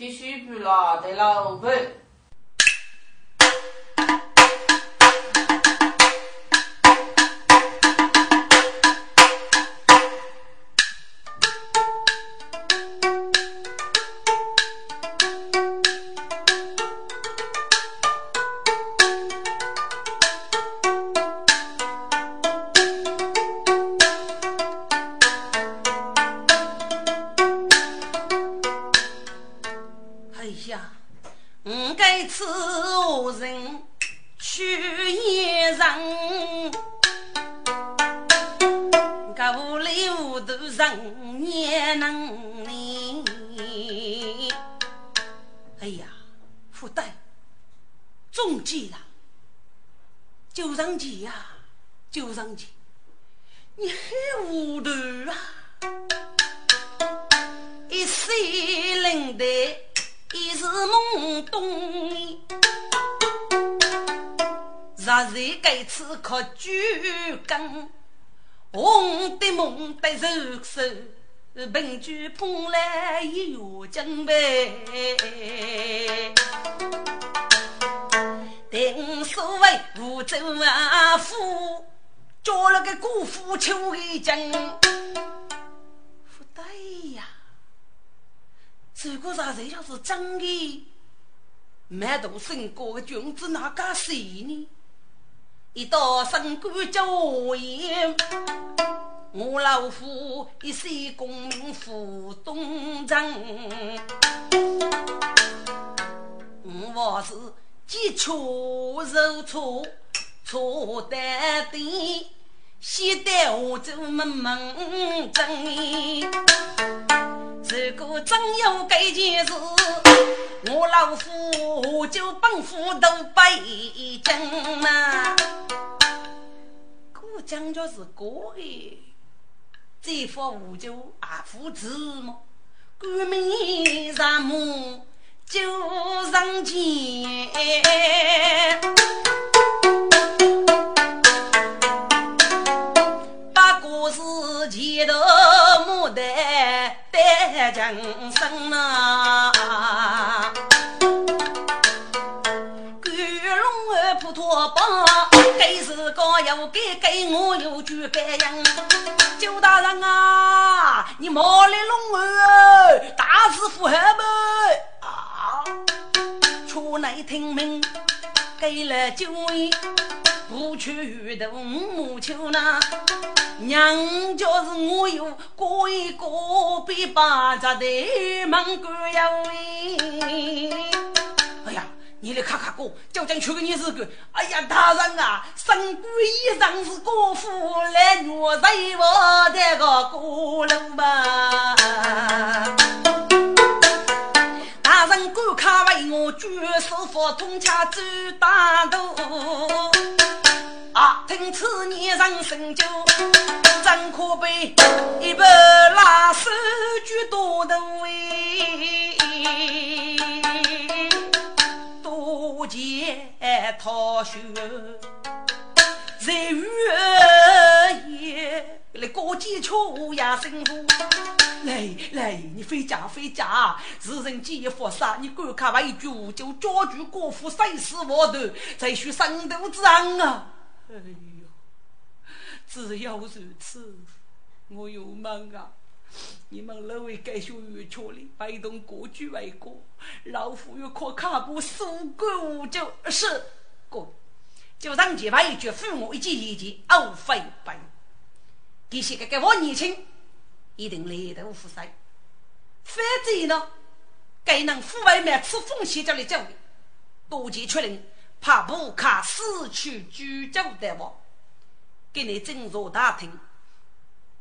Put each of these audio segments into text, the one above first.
必须不了的老板。一月金杯，定所谓福州阿夫，叫了个姑父求一金。不对呀，这个啥子要是真的，满头生过的君子哪敢信呢？一道升官叫我言。我老夫一世功名负东征，我是急出受挫，错得的，写得我就闷闷真。如果真有这件事，我老夫就奔赴都北京嘛。我讲究是过的。再发无酒阿父子么？官民上母就上前，把故事前头莫得得讲声呐。官龙儿普陀帮，该是高要给给我有句感应。周大人啊，你毛里弄我，大师傅还不啊？出来听命，给了酒宴，不去的母求那娘家是我有过一个比八家的门关呀你来看看哥，究竟出个你是个？哎呀，大人啊，身官以上是国父来虐待我的个锅炉吧？大人赶快为我举手发通掐走大渡。啊，听此年人生就真可悲，一把拉手举多头不见逃学，在雨夜来过几秋呀，辛苦。来来，你回家回家，世人皆佛杀，你赶快为主就抓住国父生死我头，再续生度之恩啊！哎呦，只要如此，我有梦啊！你们二位该学越巧的，摆动各具为国，老夫又可卡不苏管无咎。是，哥，就让前排一句父母一句一句，傲非本。这些个给我年轻，一定来头富塞。反正呢，该能父外面吃风险叫你教育，多见确认，怕不卡失去居住的我，给你进入大厅，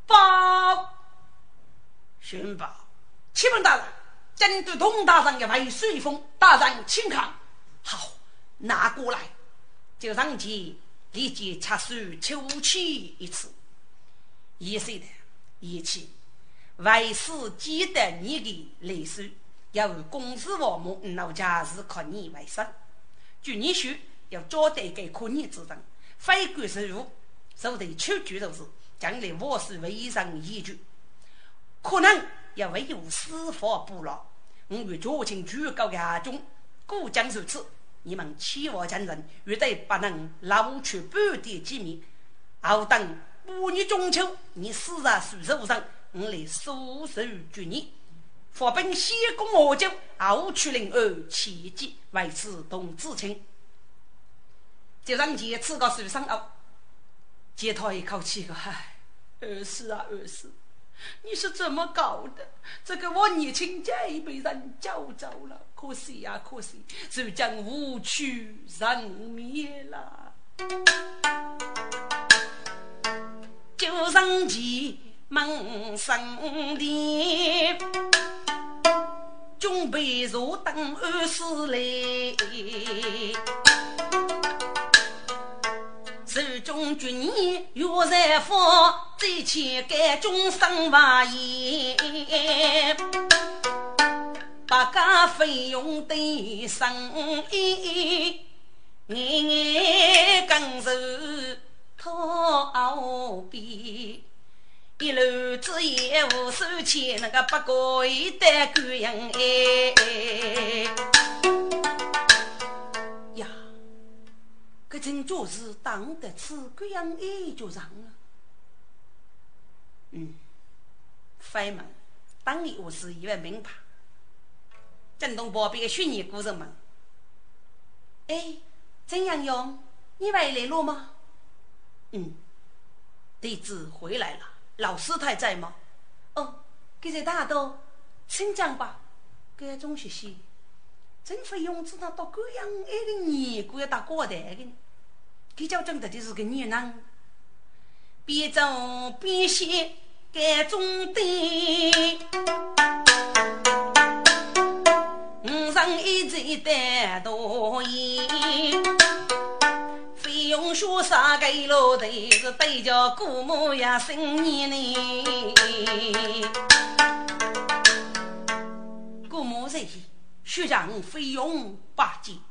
报。寻宝，启禀大人，针对童大人的为水封，大人请看。好，拿过来，就上前立即插手抽取一次。一岁的一起，为师记得你的历史，要公司王母老家是靠你为生。据你说，要交代给可你之人，非管收入，受得出局都是将来我是为上依据。可能要为有司法部了，我与朝廷举高压中，故将如此。你们欺我强人，绝对不能捞取半点机密。好等五年中秋，你死在树树上，我来束手拘你。发兵先攻我军，后取灵儿，切记为此同知情。就让杰刺个树上哦，杰叹一口气，唉，二师啊二师，你是怎么搞的？这个我年轻家已被人叫走了，可惜呀可惜，就将无趣人灭了。就上前门上殿，准备坐等二师来。手中军衣岳在府，最前盖终身发言。百家费用的生意，眼眼更是讨比。一路子业务收钱，那个不过一代官人哎。这真就是当得此贵样一就上了。嗯，飞门当年我是一位名牌，震动旁边的虚拟故人们。哎，曾阳勇，你回来了吗？嗯，弟子回来了。老师太在吗？哦，给在大都，请讲吧。给中学习。真费用知道到这样一个年过要打过台的，比较真的就是个女人，边走边写改中的，五上一贼单多言，费用学啥给老头是对着姑母呀新年呢，姑母在。学长费用八斤，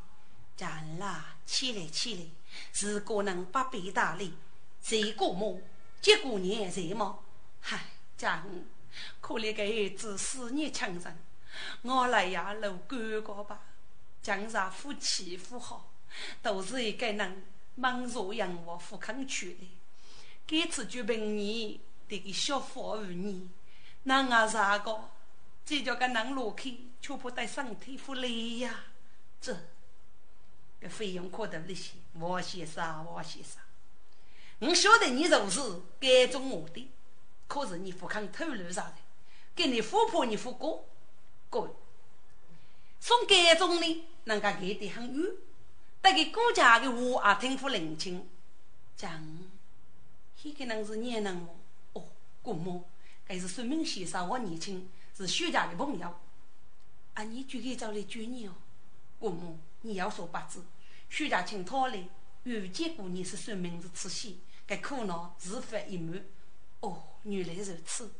站啦起来起来，如果能八倍大礼，谁过么？结过年谁么？嗨，长，可怜个儿子思念亲人，我来呀路哥哥吧。江上夫妻夫好，都是一个人忙着养活富康去的。这次就凭你，这个小富儿女，那我啥个？这叫个能落去。却不带身体福利呀！这个费用可得那些，王先生，王先生，我晓得你就是该中我的，可是你不肯透露啥的，给你富婆，你富过，各位，从该中呢，人家给的很远，但给顾家的话也听不领情，讲，这个人是年人么？哦，姑母，该是孙明先生，我年轻，是徐家的朋友。啊！你就给找来救你哦，姑母，你要说八字，徐家请他来，遇见过你是说明是慈禧，该苦恼自发一满。哦，原来如此，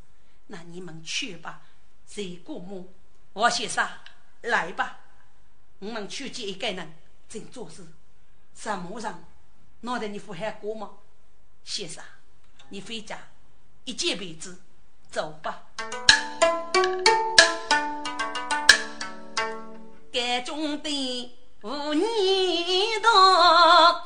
那你们去吧。谁姑母，王先生来吧，我们去见一个人，正做事。什么人？脑袋你不还过吗？先生，你回家，一见为止，走吧。该中的无年道，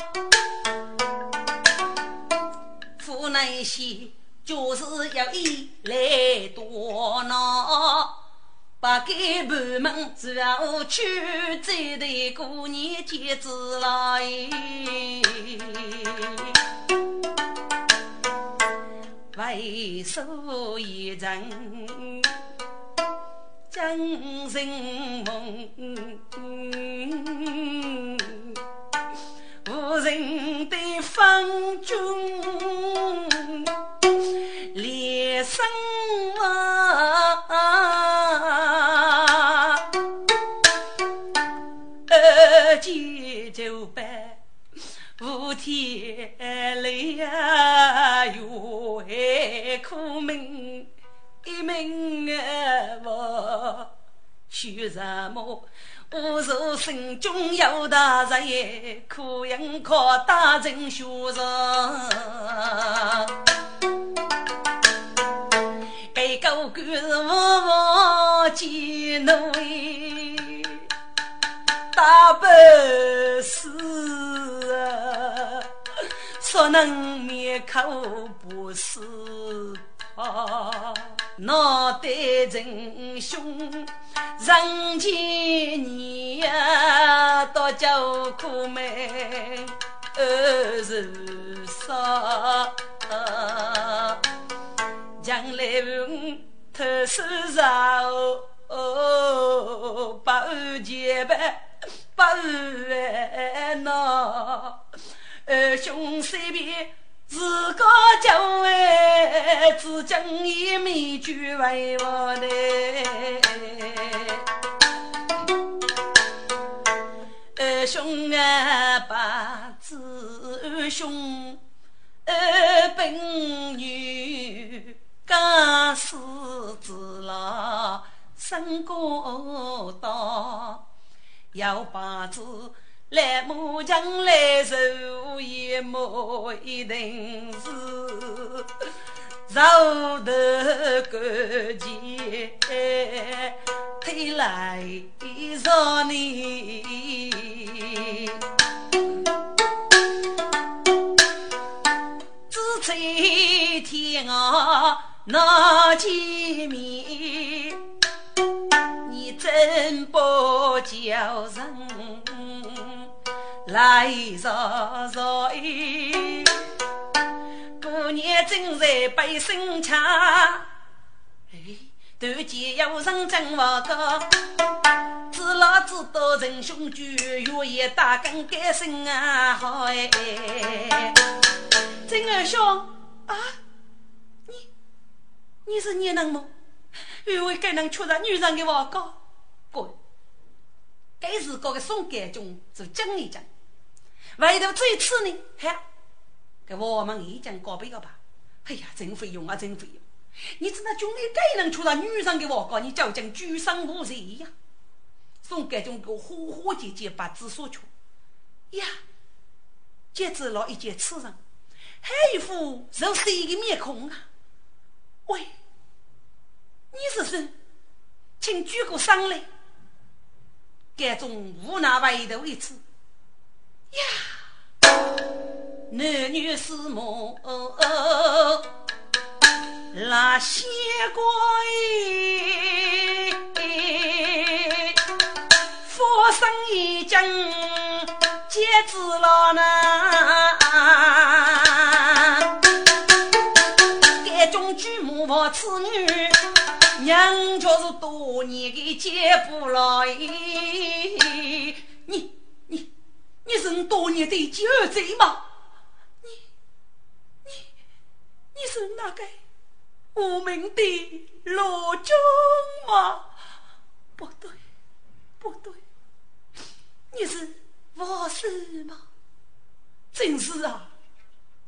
府内些就是要一来多闹，把给部门只要去再对过年节子来，为所一人。江人梦，无人的风中连声许什么？我若心中有大人，可应靠大人学人。该个官是我见侬大不是说能灭口不死，脑袋真凶，人间年多叫苦闷，二十少，将来我偷手饶。哦，百万结拜，百万恼。二兄三别，自个就为只将一面俱为我的。二兄啊，把子二兄，二本女，刚死子郎。身高大，要把子来木匠来手一木一定是绕得过肩，推来绕你，只在天涯那见面。你真不叫人来绕绕哎，过年正在背生枪，哎，团结有人真话高，知老知道仁兄舅，愿意打更改生啊好哎，真儿兄啊，你你是你能么？因为该能确认女人的话高。过，该是个个宋干中是讲一讲，外头这一次呢，嗨，给我们已经告别了吧。哎呀，真费用啊，真费用！你知道军里该能出到女人的话高，你就讲举身无罪呀。宋干中给我火火姐姐把字说出，呀，接着了一件刺人，还一副肉色的面孔啊。喂，你是谁？请举个上来。这种无奈外头一次呀，男女是母拉线过哎，佛生已经截止了呢，这种举母我此女。娘就是多年的接不来，你是多年的旧贼吗？你你你是那个无名的老钟吗？不对不对，你是我师吗？真是啊，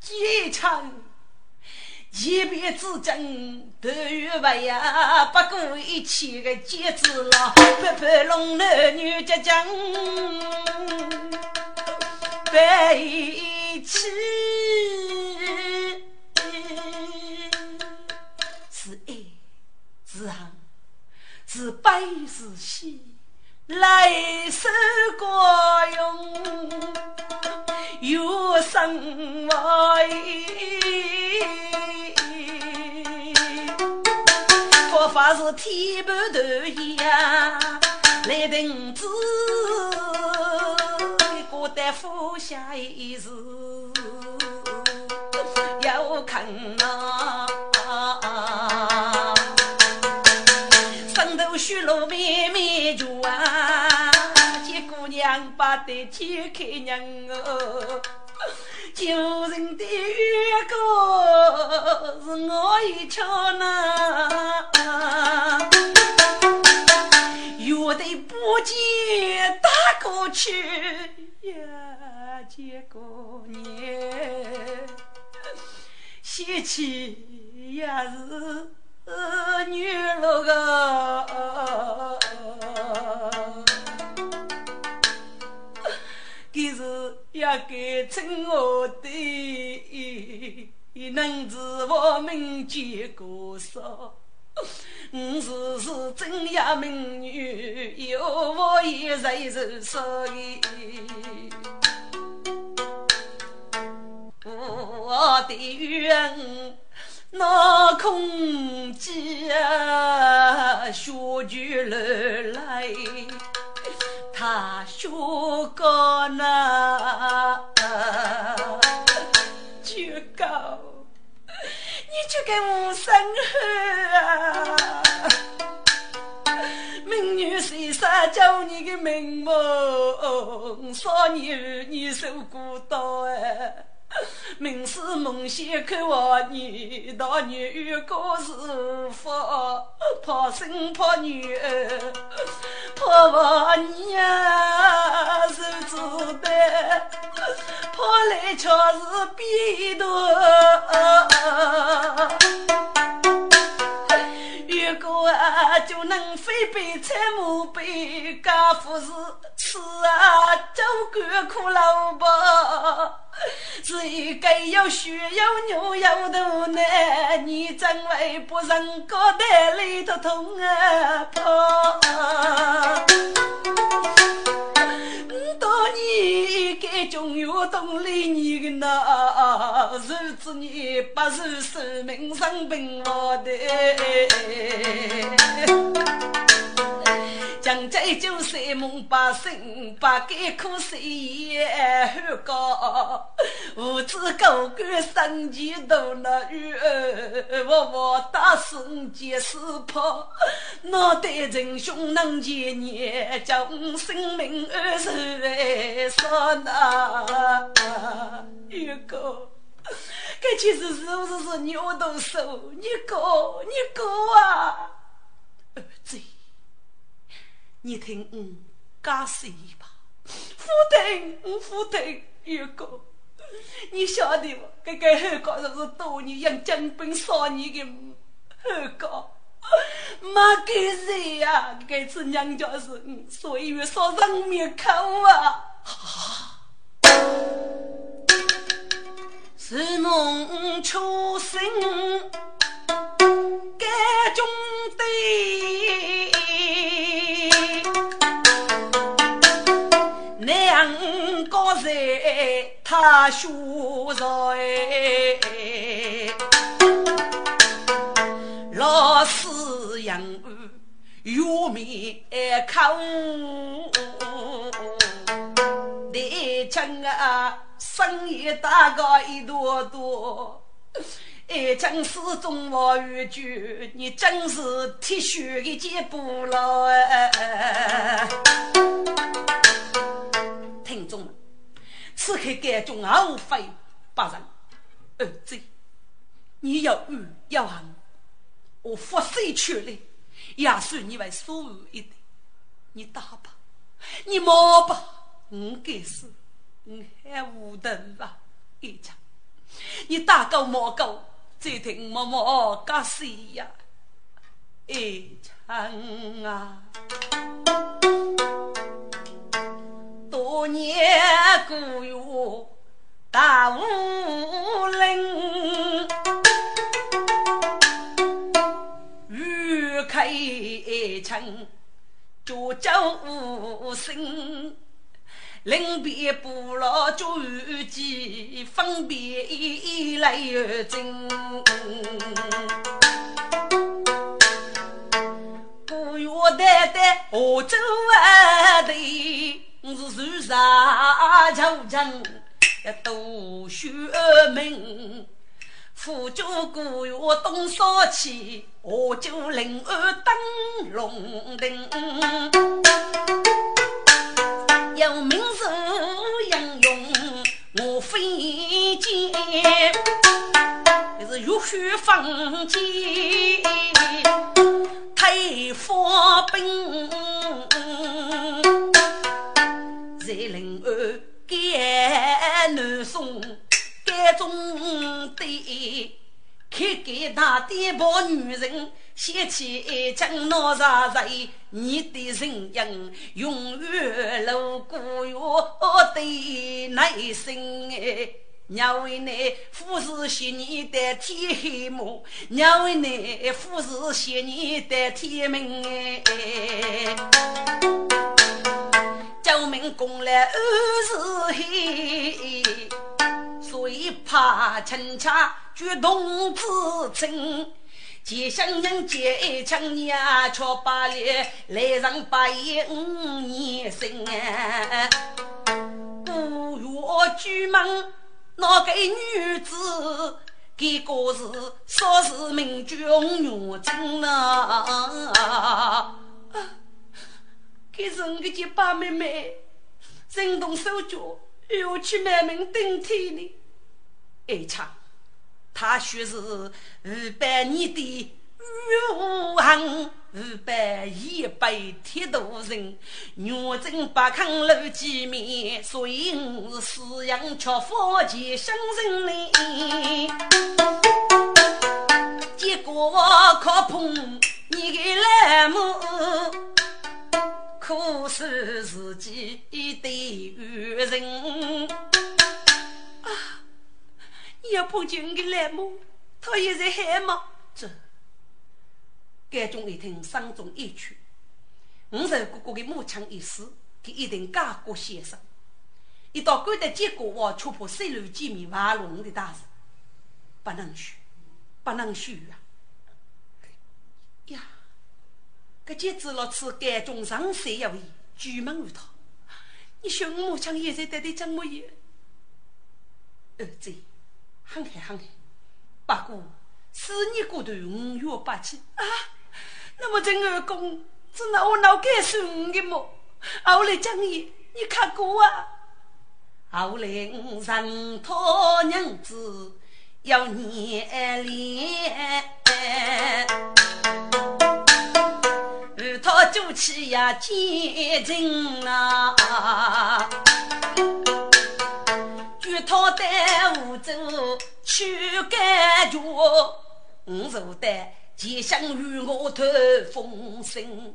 结成。一别之争，头与尾呀，不过一切的节子了。拍拍龙男女结将在一起，是爱是恨是悲是喜，来生过用，有生为。不发是天半头呀，来等子过得富下一时，要看呐，上头雪落妹妹脚啊，见姑娘不得天开娘哦。救人的月光是我一瞧呐，月的不见大过去呀，见过年，喜气也是女乐个。给是也该称我的，能知我们结过少。你是是真呀美女，有我一人是所以。我的冤，那空寂学句来，他学个那就给我生啊！明女谁杀叫你的命梦，少年你受孤单哎。明是梦想看望你，大女遇过是福，怕生怕女儿，怕望你啊，受子弹，怕来却是逼多。如果啊，就能飞杯菜木杯，家父是吃啊，酒干苦萝卜。是一个有血有牛有肚腩，你怎会不人高带里头痛啊？怕！当你该中药懂理你的那，日子你不是生命生病我的。将在酒三梦八醒，八改苦谁也后高。无知高官生气多那雨，我我打死皆是怕。脑袋仁兄能见你，将生命安守在刹那。玉哥，这其实是不是是牛头手？你哥，你哥啊！儿子。你听我解释吧，不听，我不听。玉哥，你晓得不？这个后告就是多年养精兵少年的后告，没给谁呀？这次娘家是嗯，所以要杀人灭口啊！是梦初醒，他学在，老师养有面孔，你讲啊，生意大个一朵朵，哎，真是中华语句，你真是铁血的接不老哎。听众们，此刻感中无非八人。儿子，你要怨要恨，我发誓全力，也许你为所有一点。你打吧，你骂吧，我该死，我还无等吧！一场，你打够骂够，再听默默干死呀！一场啊！多年古月大武林，玉开城，九州无声，临别不落诸暨，分别来又征。古月代代河州啊的。我是受杀求情，读学名，辅助古月东少气，我就临安登龙亭。有名字英勇我飞剑，是浴血封建，太发兵。在临安赶南宋，赶中的开给大地抱女人，掀起一江闹杀人，你的人影永远路过我的内心哎，要为你富士些年代替黑幕，要为你富士些年代替明哎。救命功来二是黑，所以怕陈家举动自称。结乡人结爱情呀，却把脸来上八爷五年生啊。不月举门那个女子，给个是说是名君女真啊。给是我结拜妹妹，人动手脚，又去满门顶天呢。爱唱。他说是五百年的武行，五百一百铁头人，女真不肯露见面，所以我是养却佛前生人哩。结果可碰你的来母，可是自己的愚人。要碰见我的来母，他也在害吗？这，该中一听，伤中一曲。五十哥哥的母亲一死，他一定家国先生。一到关的结果，我却怕水陆见面挖龙的大事，不能许，不能许啊！呀，这节子了，此该中上山要为举门而逃。你说我母亲也在这里怎么样？儿子。很黑很黑，不过四年过头五月八七啊，那么这二公只拿我脑盖送的么？后来讲你，你看过啊？后来我认他娘子要年恋，与他做起呀结亲啊。他带我走去感觉，我坐在前厢与我透风声。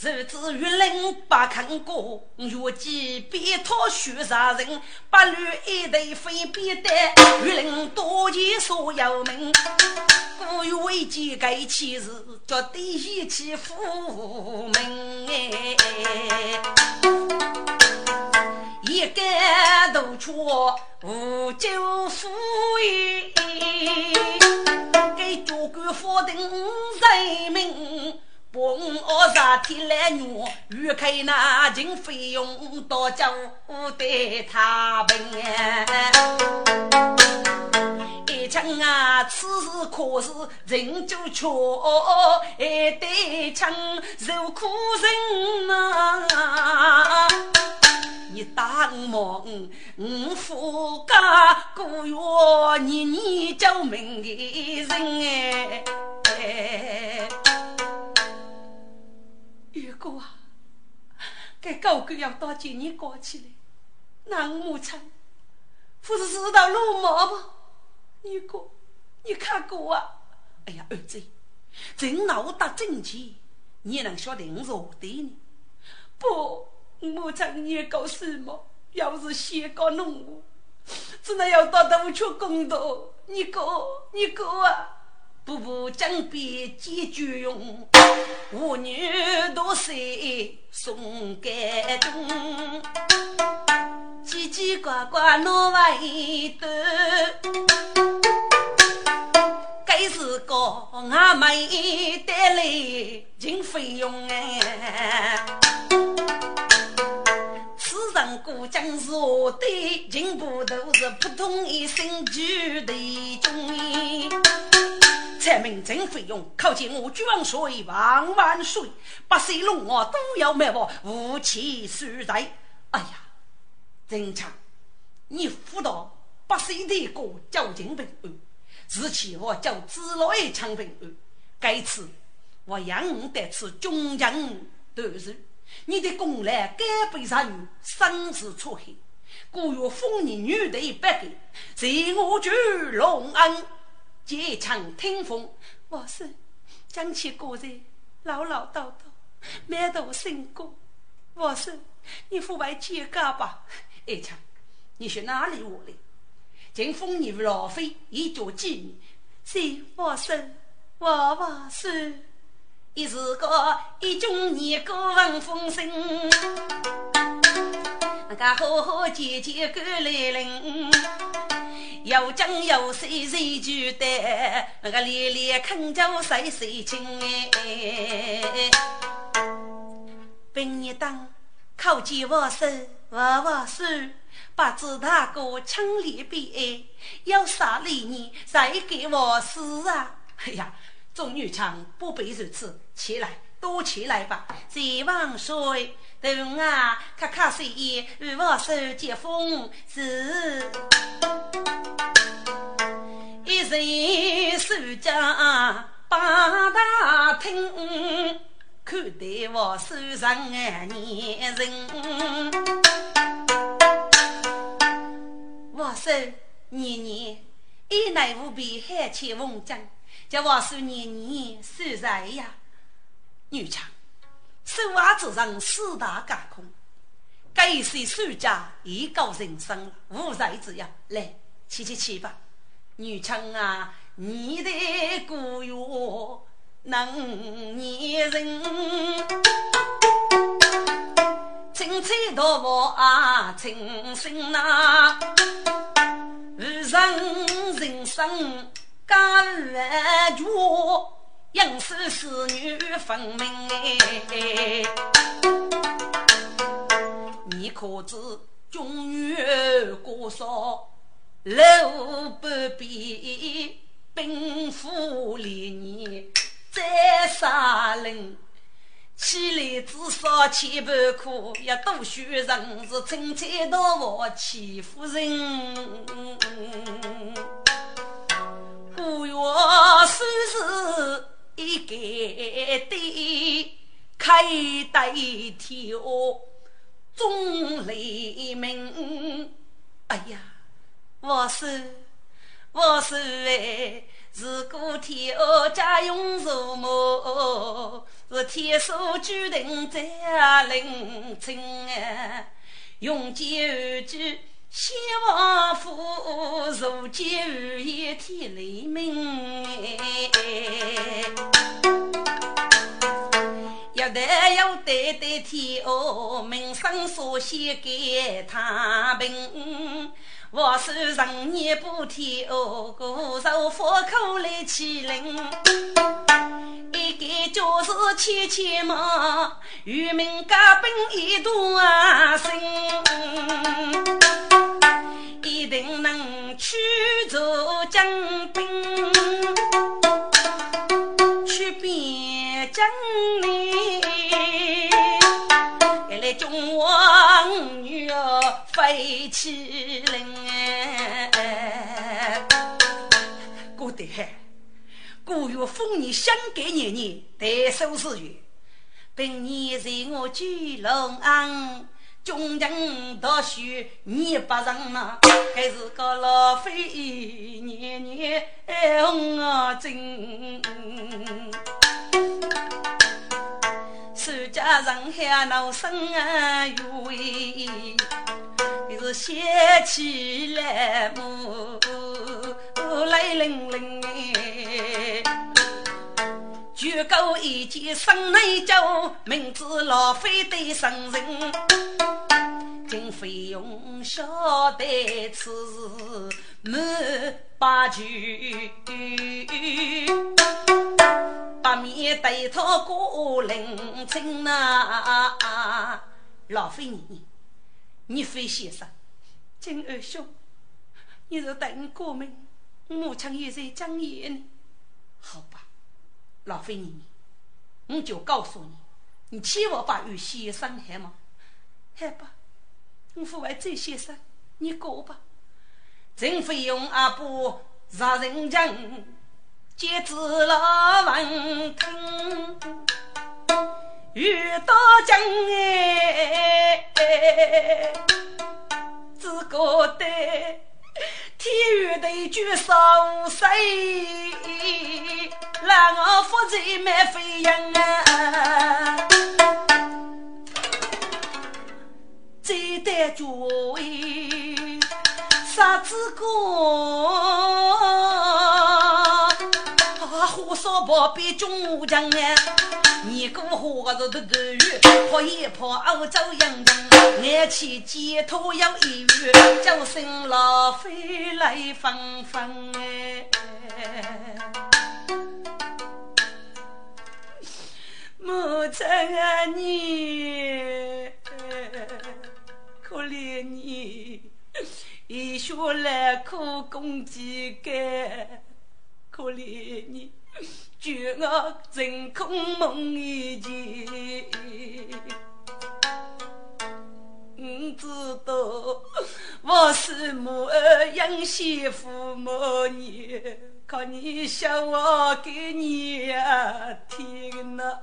日子越冷不肯过，越见别他许杀人，八路一队分边带，越冷多见所有门。故欲为见该起事，绝对一起赴门一杆大锄无酒福意，给主官发定人民，把我杀天来怒，欲开那金费用到家对他问。一枪啊，此时可是人就缺，一对枪受苦人呐啊。你大梦，我夫家古月年年叫名的人哎，玉哥啊，该高官要到今年过去了，那我母亲不是知道路吗？不，玉哥，你看过啊？哎呀，儿子，真闹得正气，你能晓得我是何的呢？不。母亲，你搞什么？要是先搞农务，只能要到大去工作。你搞，你搞啊！步步江边解决用，妇女多岁送感动，叽叽呱呱闹外头，该是个阿妹带来进费用哎。故将是我的进步都是扑通一声就得中。财民政费用，靠近我举万岁万万岁！八岁龙王都要灭亡，无气所在。哎呀，正常，你辅导八岁的哥叫金平安，日期我叫子来长平安。该次我让你得此中将得日。你的功来该被杀女，生死错黑。故有丰年女的百个，随我去隆恩，借枪听风。我是将其个人唠唠叨叨，满头生过。我是你父外接家吧？二强，你是哪里话的？今封你老妃一脚妓女，谁我生我我生，一是个一中年过问风声，那个好好姐姐过来临，有讲有谁谁就得，那个连连恳求谁谁亲哎，本一当靠近我手我我手。不知大哥强烈悲哀，要杀了你，再给我死啊！哎呀，众女强不必如此，起来，都起来吧。谢王帅，等啊，看看谁与我手接风是一人守家八大厅，看待我手上年人。我说年年一乃无比海切风筝，叫我说年年守财呀。女强，守瓦之上四大架空，该是守家一高人生无才之呀。来，去去去吧。女强啊，你的古月能念人，青菜多我啊，青心呐。人人生甘愿绝，应是是女分明哎。你可知中原国少，老不必兵符连年在杀人。起来至少千百苦，要多学人是青菜到我欺负人。古月虽是一个的开代天钟雷鸣。哎呀，我是我是哎。如果天后家用如母，是天数注定在临亲啊！用剑而居，先王府，如今日夜天雷鸣。要得要得得天后，名声所写给太平。我是人年不天哦，固守佛口来欺凌，一个就是千千万，渔民家兵一段心，一定能驱逐将兵，去边疆里。来中王女儿飞起来，古月丰年相隔年年，代收四月。本年在我居龙安，中人读书念不成呐，还是个老费年年红啊针。守家人海闹声啊哟你是写起来么？泪淋淋哎！就够一件生内疚，明知老费得生人，经费用晓得此事满八句。八面对他过临清呐，老费你，你非先生，金二兄，你是等过门，母亲也在讲言。好吧，老费你，我就告诉你，你千万把玉先生害嘛，害吧，我父为这先生，你过吧，真费用阿不杀人家。接子了文听，遇到将哎，只觉得天与地绝少谁，让我负责满飞扬啊！这代主位。啥子歌？啊火烧旁边中将啊，你过火的都都雨，跑一跑欧洲洋人，眼前街头有一月，叫声老飞来放放哎。母亲啊，你可怜你，一学来苦功几干，可怜你，绝我真空梦一见。我知道我是母儿养媳妇母女。可你想我给你啊听呐，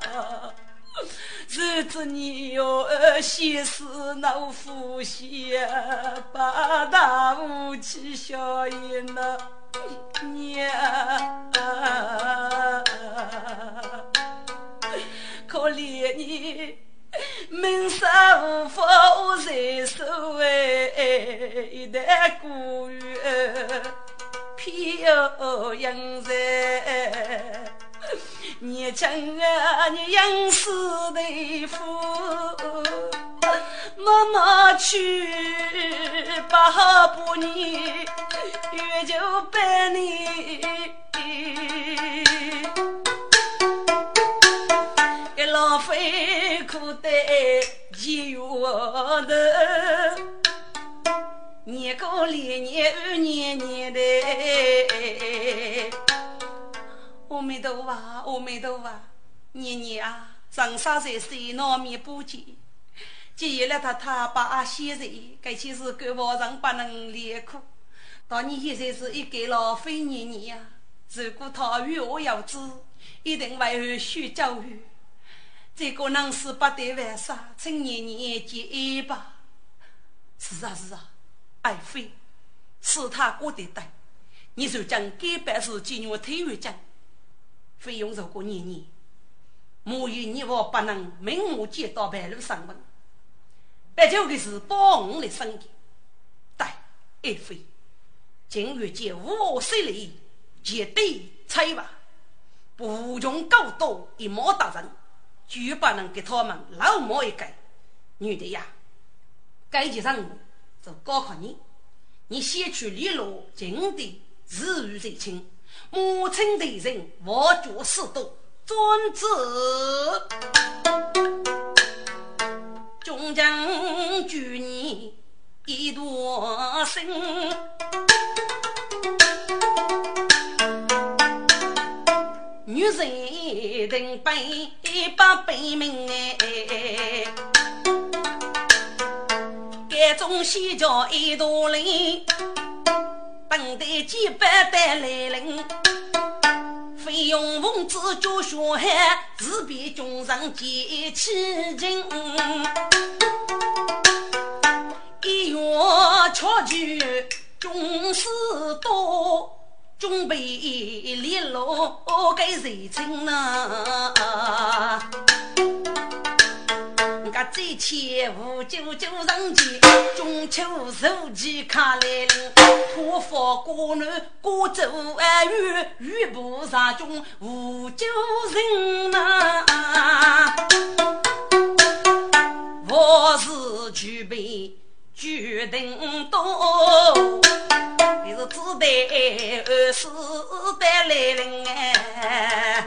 日子你哟先是老夫妻啊，八大夫妻笑颜呐娘，可怜你门生无法在手哎，一代孤儿。偏要养在年轻啊，你养死的夫，妈妈去把不你，月就百年，一浪费苦得几月头。年过连年二年年的，阿弥陀佛，阿弥陀佛，年年啊，长沙在水闹面不见，记了他他把先人，该起是狗王上不能离苦。当你现在是一个老废年年呀，如果他与我有知，一定为后续教育。这个能是不得为啥？趁年年结一吧。是啊，是啊。爱妃，是他过得对，你就将该办事进入体育奖，费用如果年年，莫以你我不能明目接到白路上门，不求的是保我的生计。对，爱妃，今日见五十里，绝对拆吧，不穷够多一毛大人，绝不能给他们老毛一个女的呀，该几任务。就高考你，你先去联络近的日语最亲，母亲的人我做事多专制，终将举你一段心，女人定背把背命哎。山中西叫一大林，等待几百代来临。费用奉旨叫小孩，自比军上结起劲。一月巧聚军士多，准备联络给谁亲呐？个这前五九九人间，中秋如期卡来临，破发过男过走安远，玉菩萨中无救人呐。我是举备决定多，你是只待二十代来临哎，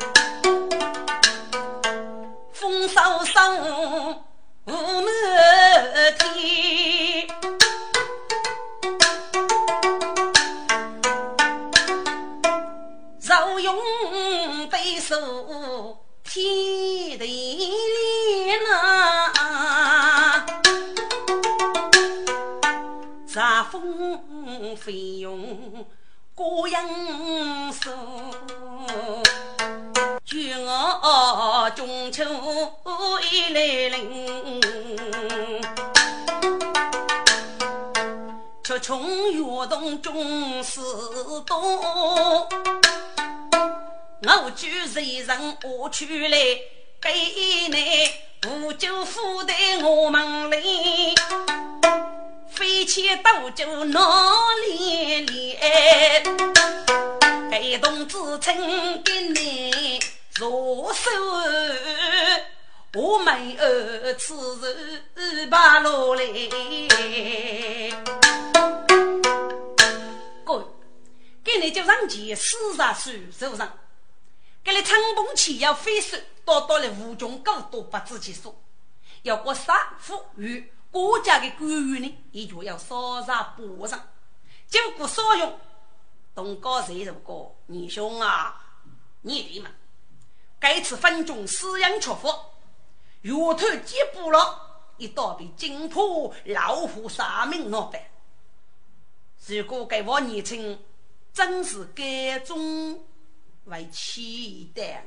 风扫扫。五亩天，手天地连呐，茶风费用过人数。绝我中秋已来临，出穷越动终是多。我举人人我去来，给你五九府的我们来，飞切都就闹连连，该同志称给你入手，我没有此日把路来。给你就让钱四十岁手上，给你成功期要费手，到到了无穷高都不自己说，要过三富裕。国家的官员呢，也就要稍稍补上，经过所用，东高谁如果你兄啊，你弟们，该次分中私养出福，岳头接不了，一道被金破老虎杀命闹翻。如果给我年轻，真是该种为期待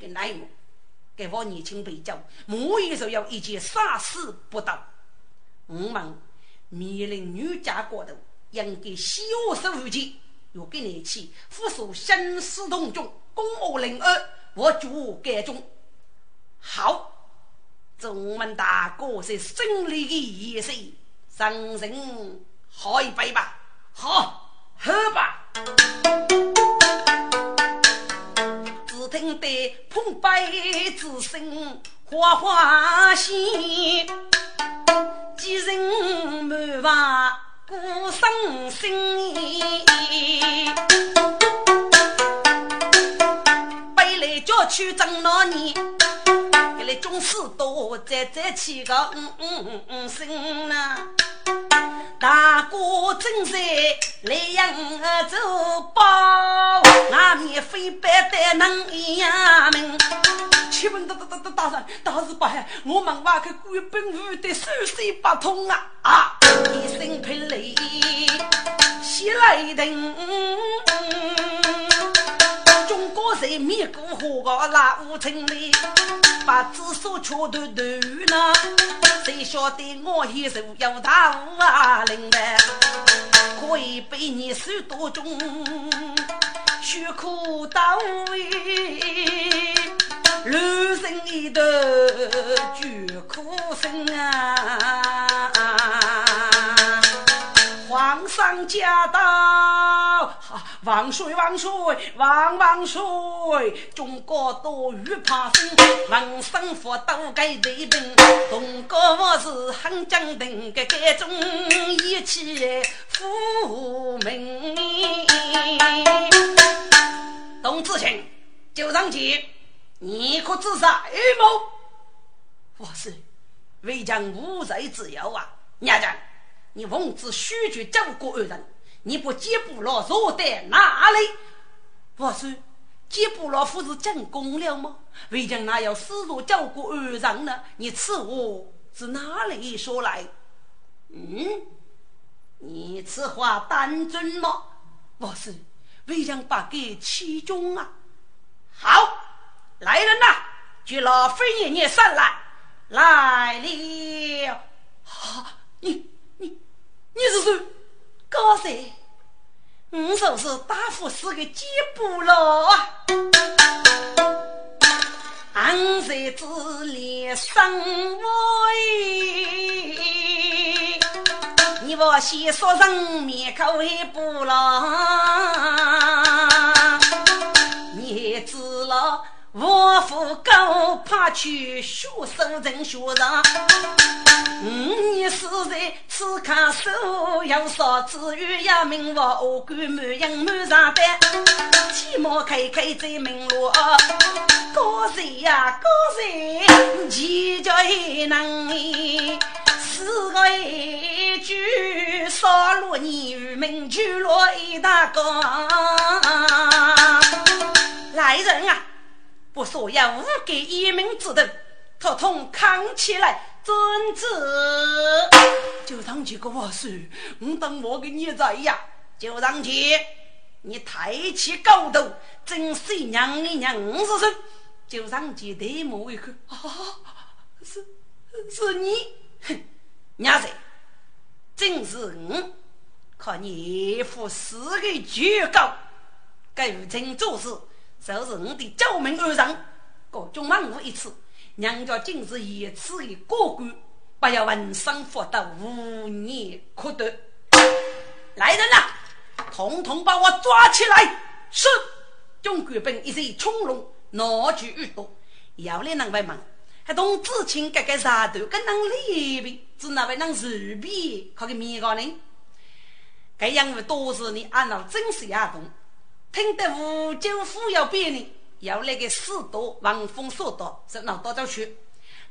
的内幕，给我年轻被教，母一手要一件杀死不得。我们面临女家过头，应该小手无忌，要给你去复述生死同中，公务零二，我主改中。好，众们大哥是胜利的意思，上人喝一杯吧，好，喝吧。听得碰杯之声，哗哗响。几人满房鼓声声，背来叫去争那年，给来军士多再再起个嗯嗯嗯声呐。大哥正在来扬州包，外面飞白的能一样门。请问大大大大大人，大事不好！我们挖开官本无的手水不通啊！啊！一声霹雷，喜来登。中国人民过河那五城里，把子手敲断断呢。谁晓得我一手要大五啊零的，可以被你手多重，血苦到位，留人一头绝苦声啊！皇上驾到，万岁万岁万万岁！中国多雨怕生，万生佛都该对兵。中国我是很坚定，个该中义气富民。董子清，就上去，你可自杀预谋？我是为将无罪自由啊，娘家。你奉旨许绝救国二人，你不接不牢坐在哪里？我说，接不牢夫是进宫了吗？为将哪有死若救国二人呢？你此话是哪里说来？嗯，你此话当真吗？我是为将把给其中啊。好，来人呐，举了飞爷爷上来，来了。啊，你。你你是谁高谁？我就是大夫是个吉布罗啊！俺在这里生活，你我先说人面口为不牢，你知了。我父高怕去学生人学上，五年时在此刻手要烧子玉呀，名我我官满营满上班，起码开开在门路，高人呀高人，几叫一能，四个一句少了你与名就落一大缸，来人啊！不说要无给一命之头，统统扛起来！遵旨。就让几个万岁，我等我给你在呀！就让去，你抬起高头，真是娘的娘子身！就让去对我一个啊，是是你，哼，娘子，真是我，看你一副四个举高，该无情做事。就是我的救命恩人，各种忙活一次，娘家今日一次的过关，不要闻声福德，无年可得。来人呐，统统把我抓起来！是。中国兵一阵冲龙，拿举耳朵，要来能为忙，还同知青盖盖杀头，跟能利弊，只那位能日比，靠个面个呢？该样子多是你按照真实亚动，听得吴九虎要变呢，要那个四多望风所到，是闹到这去。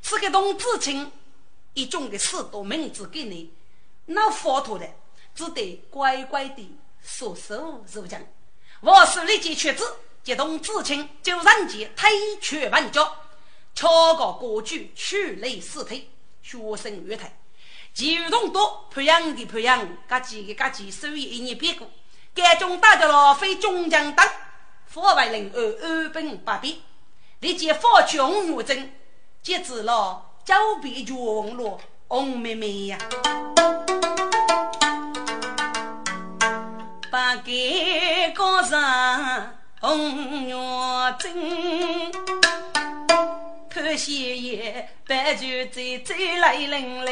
此个同知青一种的四多名字给你，那佛陀的只得乖乖的说手入将。我是立即取旨，接动知青就人杰推却万脚，敲个歌剧取类四推，学生乐台，其余众多培养的培养，各级的各级，收益一年别过。该中打的老非中将等，佛为人二二本八变，立即发去红玉针，截止了九变全了红妹妹呀。把给高上红月针，看些夜白驹追追来凌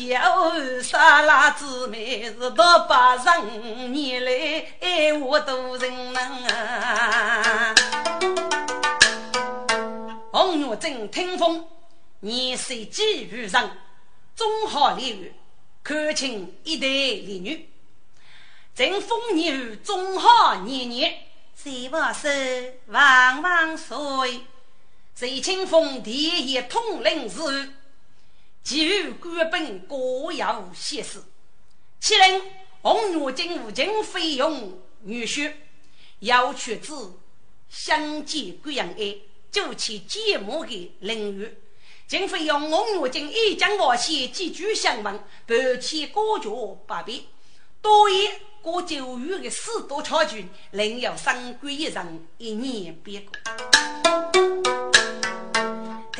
凌，叫沙拉姊妹是到八十年来爱我多人啊。红月针听风，年岁几余人，终好礼遇。看清一对丽女，正风牛中好年年，谁不是万万岁？谁清风第一统领事，其余官本各有歇事。其人红月金无尽费用女婿，要取之相见贵阳爱，就其节目的领域。今非用红月镜一将我写几句相文，半起歌脚八遍，多言过九月的四多超群，另有三归一人一年别过。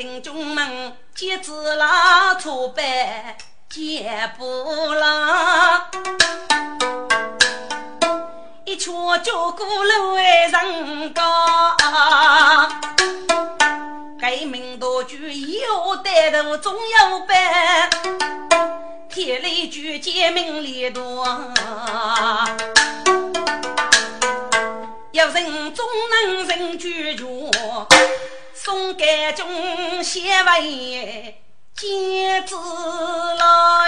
听众们皆知啦，错拜接不啦，一曲叫鼓楼人高。该名道具有带头总有办，天雷举剑名利多，有人总能人举绝，送给中县委金子来。